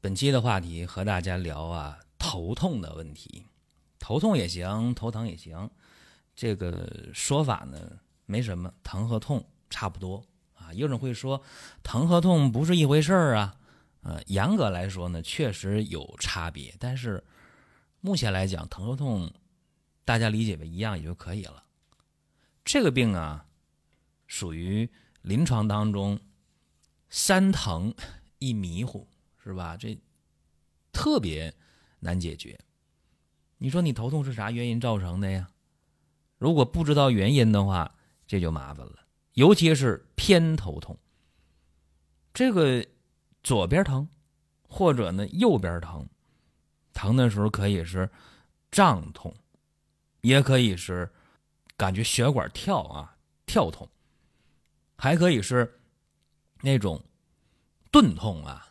本期的话题和大家聊啊头痛的问题，头痛也行，头疼也行，这个说法呢没什么，疼和痛差不多啊。有人会说疼和痛不是一回事儿啊，呃，严格来说呢确实有差别，但是目前来讲疼和痛大家理解为一样也就可以了。这个病啊属于临床当中三疼一迷糊。是吧？这特别难解决。你说你头痛是啥原因造成的呀？如果不知道原因的话，这就麻烦了。尤其是偏头痛，这个左边疼，或者呢右边疼，疼的时候可以是胀痛，也可以是感觉血管跳啊跳痛，还可以是那种钝痛啊。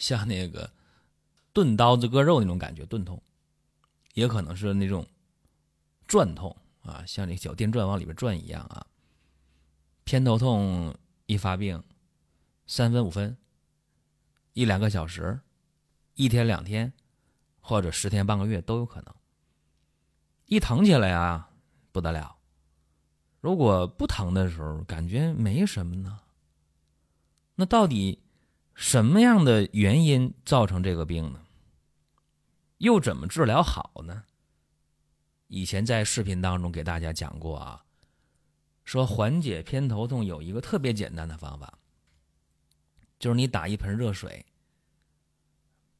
像那个钝刀子割肉那种感觉，钝痛，也可能是那种转痛啊，像那小电钻往里边转一样啊。偏头痛一发病，三分五分，一两个小时，一天两天，或者十天半个月都有可能。一疼起来啊，不得了。如果不疼的时候，感觉没什么呢。那到底？什么样的原因造成这个病呢？又怎么治疗好呢？以前在视频当中给大家讲过啊，说缓解偏头痛有一个特别简单的方法，就是你打一盆热水，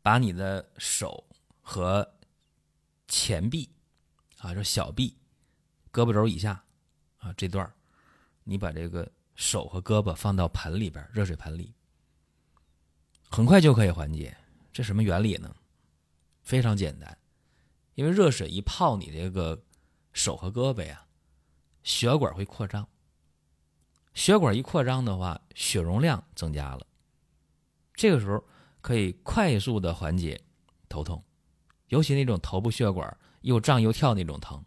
把你的手和前臂啊，这小臂、胳膊肘以下啊这段你把这个手和胳膊放到盆里边，热水盆里。很快就可以缓解，这什么原理呢？非常简单，因为热水一泡你这个手和胳膊呀，血管会扩张。血管一扩张的话，血容量增加了，这个时候可以快速的缓解头痛，尤其那种头部血管又胀又跳那种疼，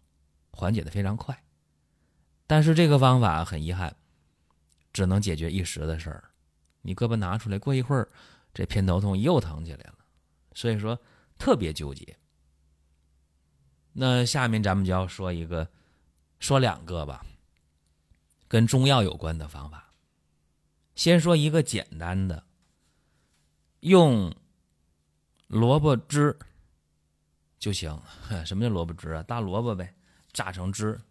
缓解的非常快。但是这个方法很遗憾，只能解决一时的事儿。你胳膊拿出来，过一会儿。这偏头痛又疼起来了，所以说特别纠结。那下面咱们就要说一个，说两个吧，跟中药有关的方法。先说一个简单的，用萝卜汁就行。什么叫萝卜汁啊？大萝卜呗，榨成汁，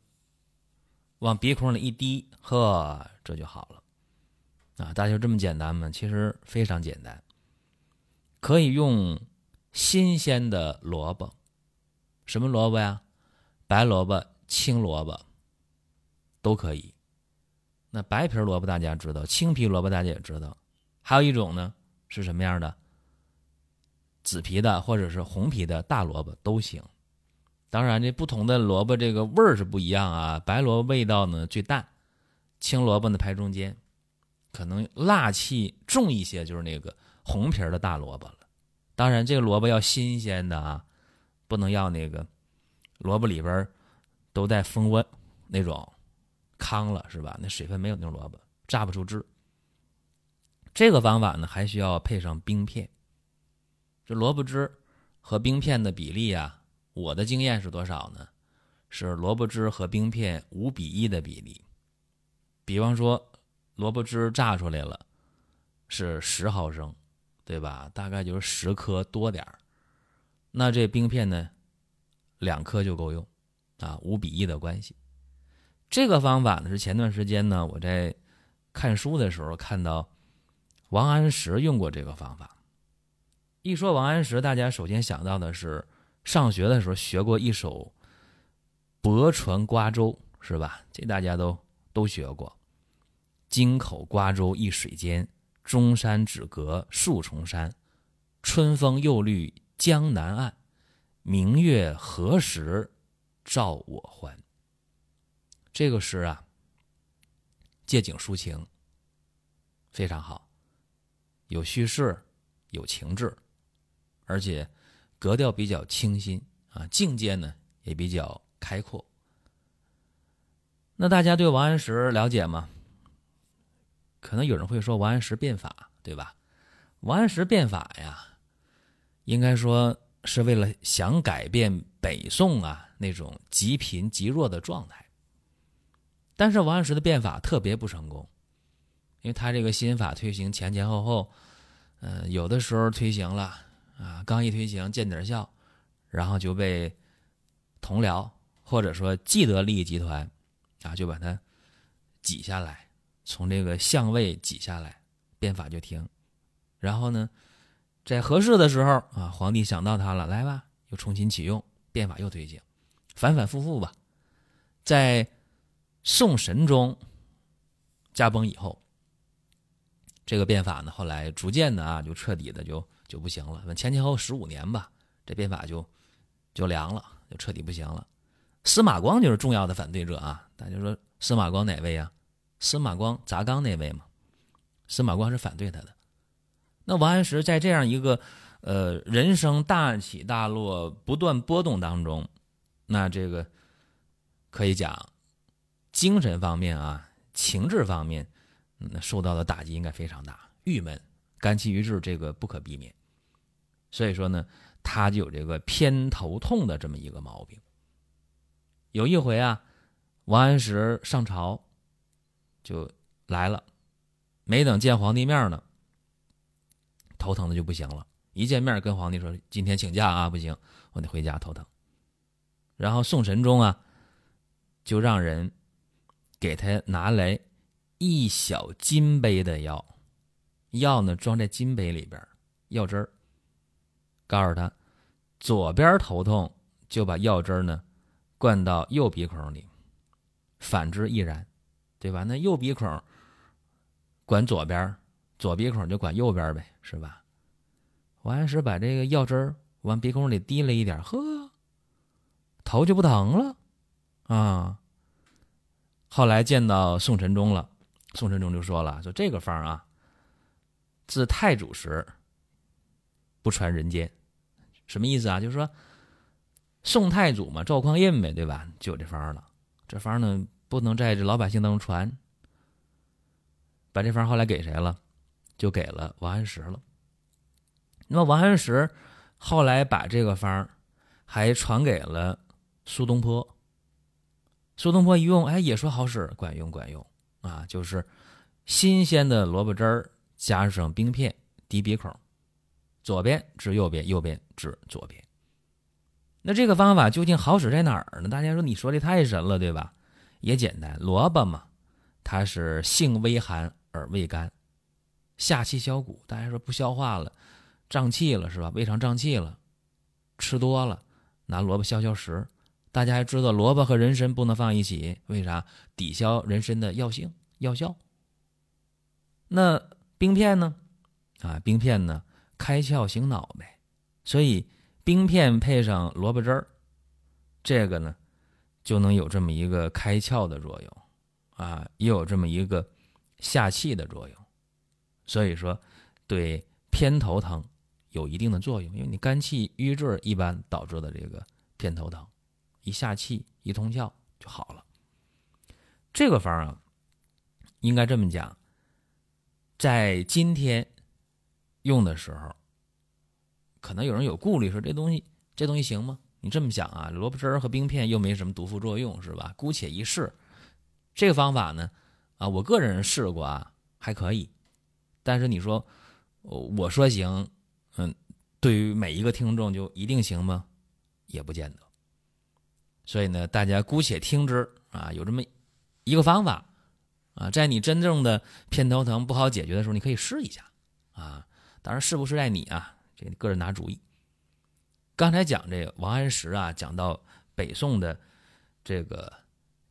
往鼻孔里一滴，呵，这就好了。啊，大家就这么简单吗？其实非常简单。可以用新鲜的萝卜，什么萝卜呀？白萝卜、青萝卜都可以。那白皮萝卜大家知道，青皮萝卜大家也知道。还有一种呢，是什么样的？紫皮的或者是红皮的大萝卜都行。当然，这不同的萝卜这个味儿是不一样啊。白萝卜味道呢最淡，青萝卜呢排中间，可能辣气重一些，就是那个。红皮儿的大萝卜了，当然这个萝卜要新鲜的啊，不能要那个萝卜里边都带蜂窝那种糠了是吧？那水分没有那种萝卜榨不出汁。这个方法呢还需要配上冰片。这萝卜汁和冰片的比例啊，我的经验是多少呢？是萝卜汁和冰片五比一的比例。比方说萝卜汁榨出来了是十毫升。对吧？大概就是十颗多点儿，那这冰片呢，两颗就够用，啊，五比一的关系。这个方法呢是前段时间呢我在看书的时候看到王安石用过这个方法。一说王安石，大家首先想到的是上学的时候学过一首《泊船瓜洲》，是吧？这大家都都学过。京口瓜洲一水间，中山只隔数重山，春风又绿江南岸，明月何时照我还？这个诗啊，借景抒情，非常好，有叙事，有情致，而且格调比较清新啊，境界呢也比较开阔。那大家对王安石了解吗？可能有人会说王安石变法，对吧？王安石变法呀，应该说是为了想改变北宋啊那种极贫极弱的状态。但是王安石的变法特别不成功，因为他这个新法推行前前后后，嗯，有的时候推行了啊，刚一推行见点效，然后就被同僚或者说既得利益集团啊就把它挤下来。从这个相位挤下来，变法就停。然后呢，在合适的时候啊，皇帝想到他了，来吧，又重新启用变法，又推行，反反复复吧。在宋神宗驾崩以后，这个变法呢，后来逐渐的啊，就彻底的就就不行了。前前后十五年吧，这变法就就凉了，就彻底不行了。司马光就是重要的反对者啊。大家说司马光哪位啊？司马光砸缸那位嘛，司马光是反对他的。那王安石在这样一个呃人生大起大落、不断波动当中，那这个可以讲精神方面啊、情志方面，那受到的打击应该非常大，郁闷、肝气郁滞，这个不可避免。所以说呢，他就有这个偏头痛的这么一个毛病。有一回啊，王安石上朝。就来了，没等见皇帝面呢，头疼的就不行了。一见面跟皇帝说：“今天请假啊，不行，我得回家头疼。”然后宋神宗啊，就让人给他拿来一小金杯的药，药呢装在金杯里边，药汁儿。告诉他，左边头痛就把药汁儿呢灌到右鼻孔里，反之亦然。对吧？那右鼻孔管左边，左鼻孔就管右边呗，是吧？王安石把这个药汁往鼻孔里滴了一点，呵，头就不疼了啊。后来见到宋神宗了，宋神宗就说了：“说这个方啊，自太祖时不传人间，什么意思啊？就是说宋太祖嘛，赵匡胤呗，对吧？就有这方了。这方呢。”不能在这老百姓当中传，把这方后来给谁了？就给了王安石了。那么王安石后来把这个方还传给了苏东坡。苏东坡一用，哎，也说好使，管用，管用啊！就是新鲜的萝卜汁儿加上冰片滴鼻孔，左边治右边，右边治左边。那这个方法究竟好使在哪儿呢？大家说，你说的太神了，对吧？也简单，萝卜嘛，它是性微寒而味甘，下气消谷。大家说不消化了，胀气了是吧？胃肠胀气了，吃多了，拿萝卜消消食。大家还知道萝卜和人参不能放一起，为啥？抵消人参的药性药效。那冰片呢？啊，冰片呢，开窍醒脑呗。所以冰片配上萝卜汁儿，这个呢。就能有这么一个开窍的作用，啊，也有这么一个下气的作用，所以说对偏头疼有一定的作用。因为你肝气郁滞一般导致的这个偏头疼，一下气一通窍就好了。这个方啊，应该这么讲，在今天用的时候，可能有人有顾虑，说这东西这东西行吗？你这么想啊，萝卜汁儿和冰片又没什么毒副作用，是吧？姑且一试，这个方法呢，啊，我个人试过啊，还可以。但是你说，我说行，嗯，对于每一个听众就一定行吗？也不见得。所以呢，大家姑且听之啊，有这么一个方法啊，在你真正的偏头疼不好解决的时候，你可以试一下啊。当然，是不是在你啊？这个人拿主意。刚才讲这个王安石啊，讲到北宋的这个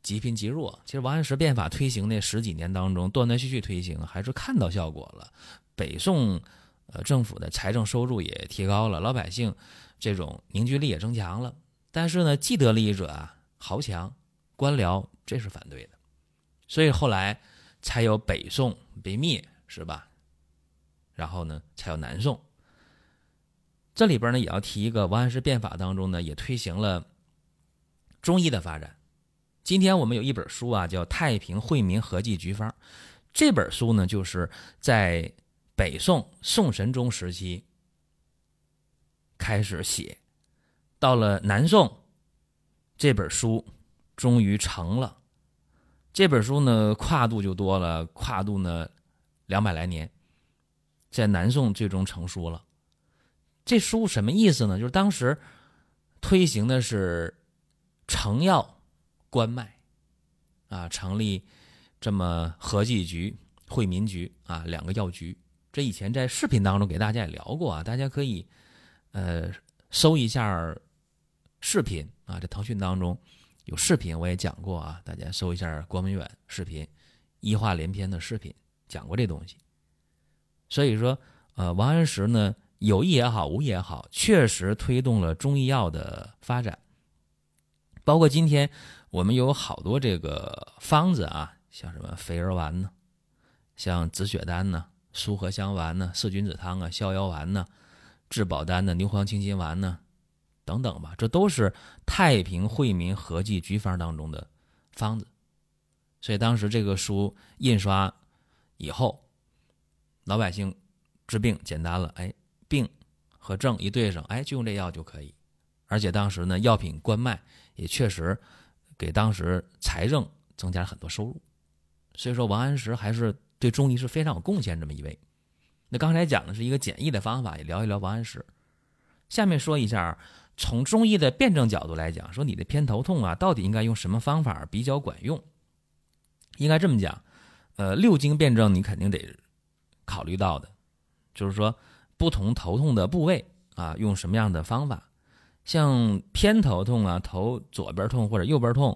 极贫极弱。其实王安石变法推行那十几年当中，断断续续推行，还是看到效果了。北宋呃政府的财政收入也提高了，老百姓这种凝聚力也增强了。但是呢，既得利益者啊豪强官僚这是反对的，所以后来才有北宋被灭，是吧？然后呢，才有南宋。这里边呢，也要提一个王安石变法当中呢，也推行了中医的发展。今天我们有一本书啊，叫《太平惠民合剂局方》。这本书呢，就是在北宋宋神宗时期开始写，到了南宋，这本书终于成了。这本书呢，跨度就多了，跨度呢两百来年，在南宋最终成书了。这书什么意思呢？就是当时推行的是成药关脉啊，成立这么合剂局、惠民局啊两个药局。这以前在视频当中给大家也聊过啊，大家可以呃搜一下视频啊，在腾讯当中有视频，我也讲过啊，大家搜一下郭文远视频，医话连篇的视频讲过这东西。所以说，呃，王安石呢。有意也好，无意也好，确实推动了中医药的发展。包括今天我们有好多这个方子啊，像什么肥儿丸呢，像止血丹呢、苏合香丸呢、四君子汤啊、逍遥丸呢、治保丹呢牛黄清心丸呢，等等吧，这都是太平惠民合剂局方当中的方子。所以当时这个书印刷以后，老百姓治病简单了，哎。病和症一对上，哎，就用这药就可以。而且当时呢，药品关卖也确实给当时财政增加了很多收入。所以说，王安石还是对中医是非常有贡献这么一位。那刚才讲的是一个简易的方法，也聊一聊王安石。下面说一下，从中医的辩证角度来讲，说你的偏头痛啊，到底应该用什么方法比较管用？应该这么讲，呃，六经辩证你肯定得考虑到的，就是说。不同头痛的部位啊，用什么样的方法？像偏头痛啊，头左边痛或者右边痛，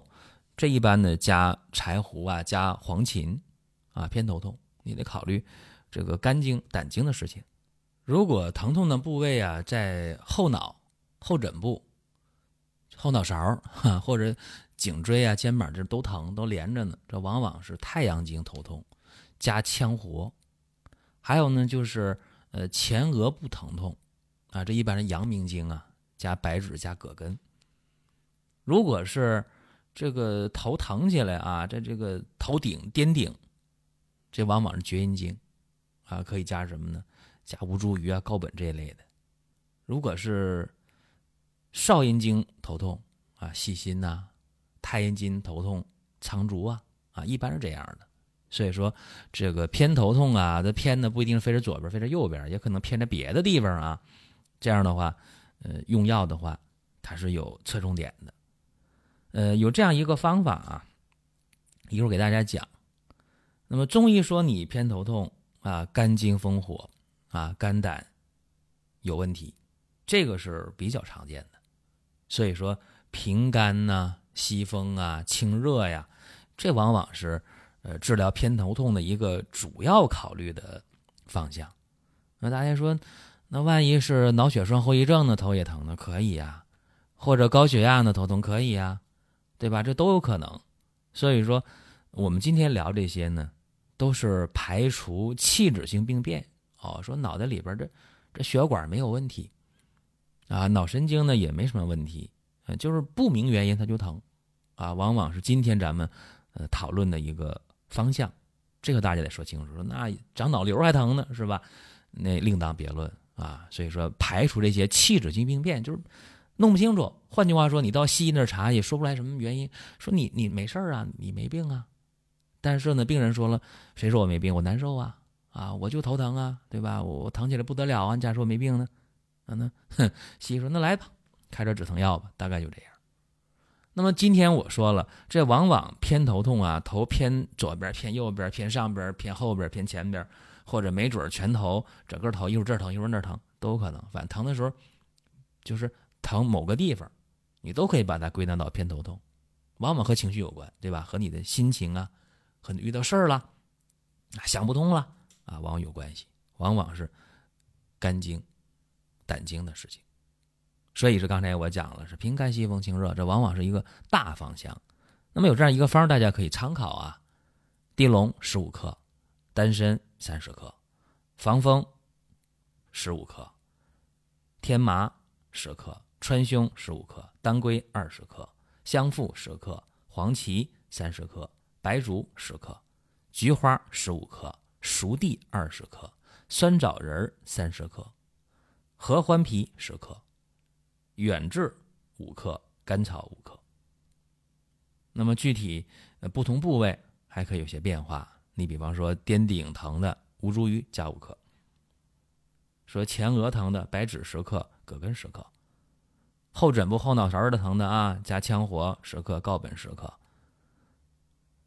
这一般的加柴胡啊，加黄芩啊。偏头痛你得考虑这个肝经、胆经的事情。如果疼痛的部位啊在后脑后枕部、后脑勺哈，或者颈椎啊、肩膀这都疼，都连着呢，这往往是太阳经头痛，加羌活。还有呢就是。呃，前额部疼痛，啊，这一般是阳明经啊，加白芷加葛根。如果是这个头疼起来啊，在这个头顶颠顶，这往往是厥阴经，啊，可以加什么呢？加吴茱萸啊、高本这一类的。如果是少阴经头痛啊，细心呐；太阴经头痛，苍术啊，啊，一般是这样的。所以说，这个偏头痛啊，它偏的不一定非是左边，非是右边，也可能偏在别的地方啊。这样的话，呃，用药的话，它是有侧重点的。呃，有这样一个方法啊，一会儿给大家讲。那么中医说你偏头痛啊，肝经风火啊，肝胆有问题，这个是比较常见的。所以说平肝呐、息风啊、清热呀，这往往是。呃，治疗偏头痛的一个主要考虑的方向。那大家说，那万一是脑血栓后遗症呢？头也疼呢？可以呀，或者高血压呢？头痛可以呀，对吧？这都有可能。所以说，我们今天聊这些呢，都是排除器质性病变。哦，说脑袋里边这这血管没有问题啊，脑神经呢也没什么问题，就是不明原因它就疼啊，往往是今天咱们呃讨论的一个。方向，这个大家得说清楚。说那长脑瘤还疼呢，是吧？那另当别论啊。所以说，排除这些器质性病变，就是弄不清楚。换句话说，你到西医那查也说不出来什么原因。说你你没事啊，你没病啊。但是呢，病人说了，谁说我没病？我难受啊啊，我就头疼啊，对吧？我我疼起来不得了啊。你假说我没病呢？啊那，哼，西医说那来吧，开点止疼药吧。大概就这样。那么今天我说了，这往往偏头痛啊，头偏左边、偏右边、偏上边、偏后边、偏前边，或者没准全头整个头一会儿这疼一会儿那疼都有可能。反正疼的时候，就是疼某个地方，你都可以把它归纳到偏头痛。往往和情绪有关，对吧？和你的心情啊，和你遇到事儿了，想不通了啊，往往有关系，往往是肝经、胆经的事情。所以是刚才我讲了，是平肝息风清热，这往往是一个大方向。那么有这样一个方，大家可以参考啊：地龙十五克，丹参三十克，防风十五克，天麻十克，川芎十五克，当归二十克。香附十克，黄芪三十克，白术十克，菊花十五克，熟地二十克，酸枣仁三十克，合欢皮十克，远志五克，甘草五克。那么具体不同部位还可以有些变化。你比方说颠顶疼的吴茱萸加五克，说前额疼的白芷十克，葛根十克。后枕部、后脑勺的疼的啊，加羌活十克、告本十克。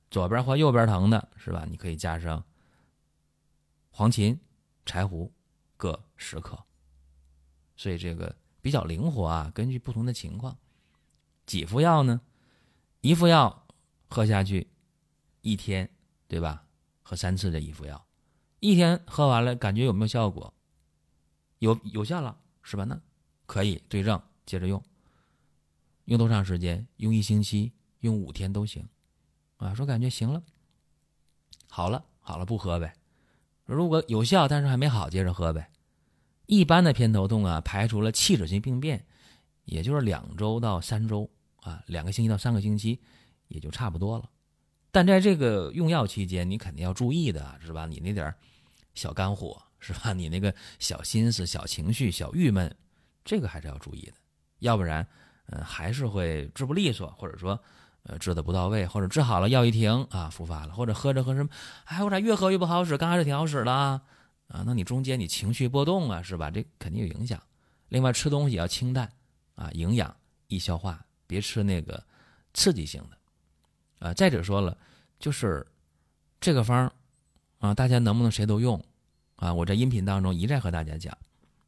左边或右边疼的是吧？你可以加上黄芩、柴胡各十克。所以这个比较灵活啊，根据不同的情况，几副药呢？一副药喝下去，一天对吧？喝三次这一副药，一天喝完了，感觉有没有效果？有有效了是吧？那可以对症。接着用，用多长时间？用一星期，用五天都行，啊，说感觉行了，好了，好了，不喝呗。如果有效，但是还没好，接着喝呗。一般的偏头痛啊，排除了器质性病变，也就是两周到三周啊，两个星期到三个星期，也就差不多了。但在这个用药期间，你肯定要注意的是吧？你那点小肝火是吧？你那个小心思、小情绪、小郁闷，这个还是要注意的。要不然，嗯，还是会治不利索，或者说，呃，治的不到位，或者治好了药一停啊，复发了，或者喝着喝什么，哎，我咋越喝越不好使？刚开始挺好使的啊，那你中间你情绪波动啊，是吧？这肯定有影响。另外，吃东西要清淡啊，营养易消化，别吃那个刺激性的啊。再者说了，就是这个方啊，大家能不能谁都用啊？我在音频当中一再和大家讲，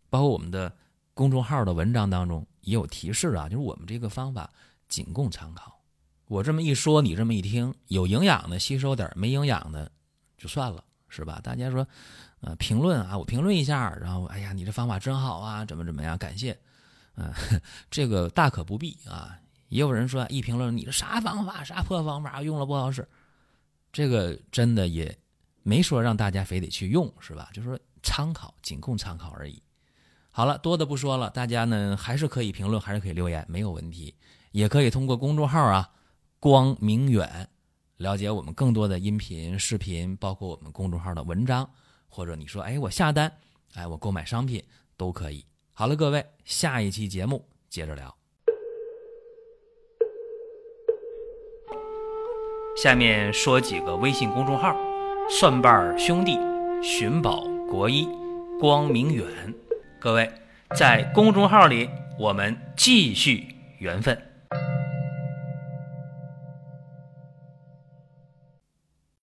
包括我们的公众号的文章当中。也有提示啊，就是我们这个方法仅供参考。我这么一说，你这么一听，有营养的吸收点，没营养的就算了，是吧？大家说，呃，评论啊，我评论一下，然后，哎呀，你这方法真好啊，怎么怎么样？感谢，嗯，这个大可不必啊。也有人说，一评论你这啥方法，啥破方法，用了不好使。这个真的也没说让大家非得去用，是吧？就说参考，仅供参考而已。好了，多的不说了，大家呢还是可以评论，还是可以留言，没有问题。也可以通过公众号啊“光明远”了解我们更多的音频、视频，包括我们公众号的文章，或者你说哎我下单，哎我购买商品都可以。好了，各位，下一期节目接着聊。下面说几个微信公众号：蒜瓣兄弟、寻宝国医、光明远。各位，在公众号里，我们继续缘分。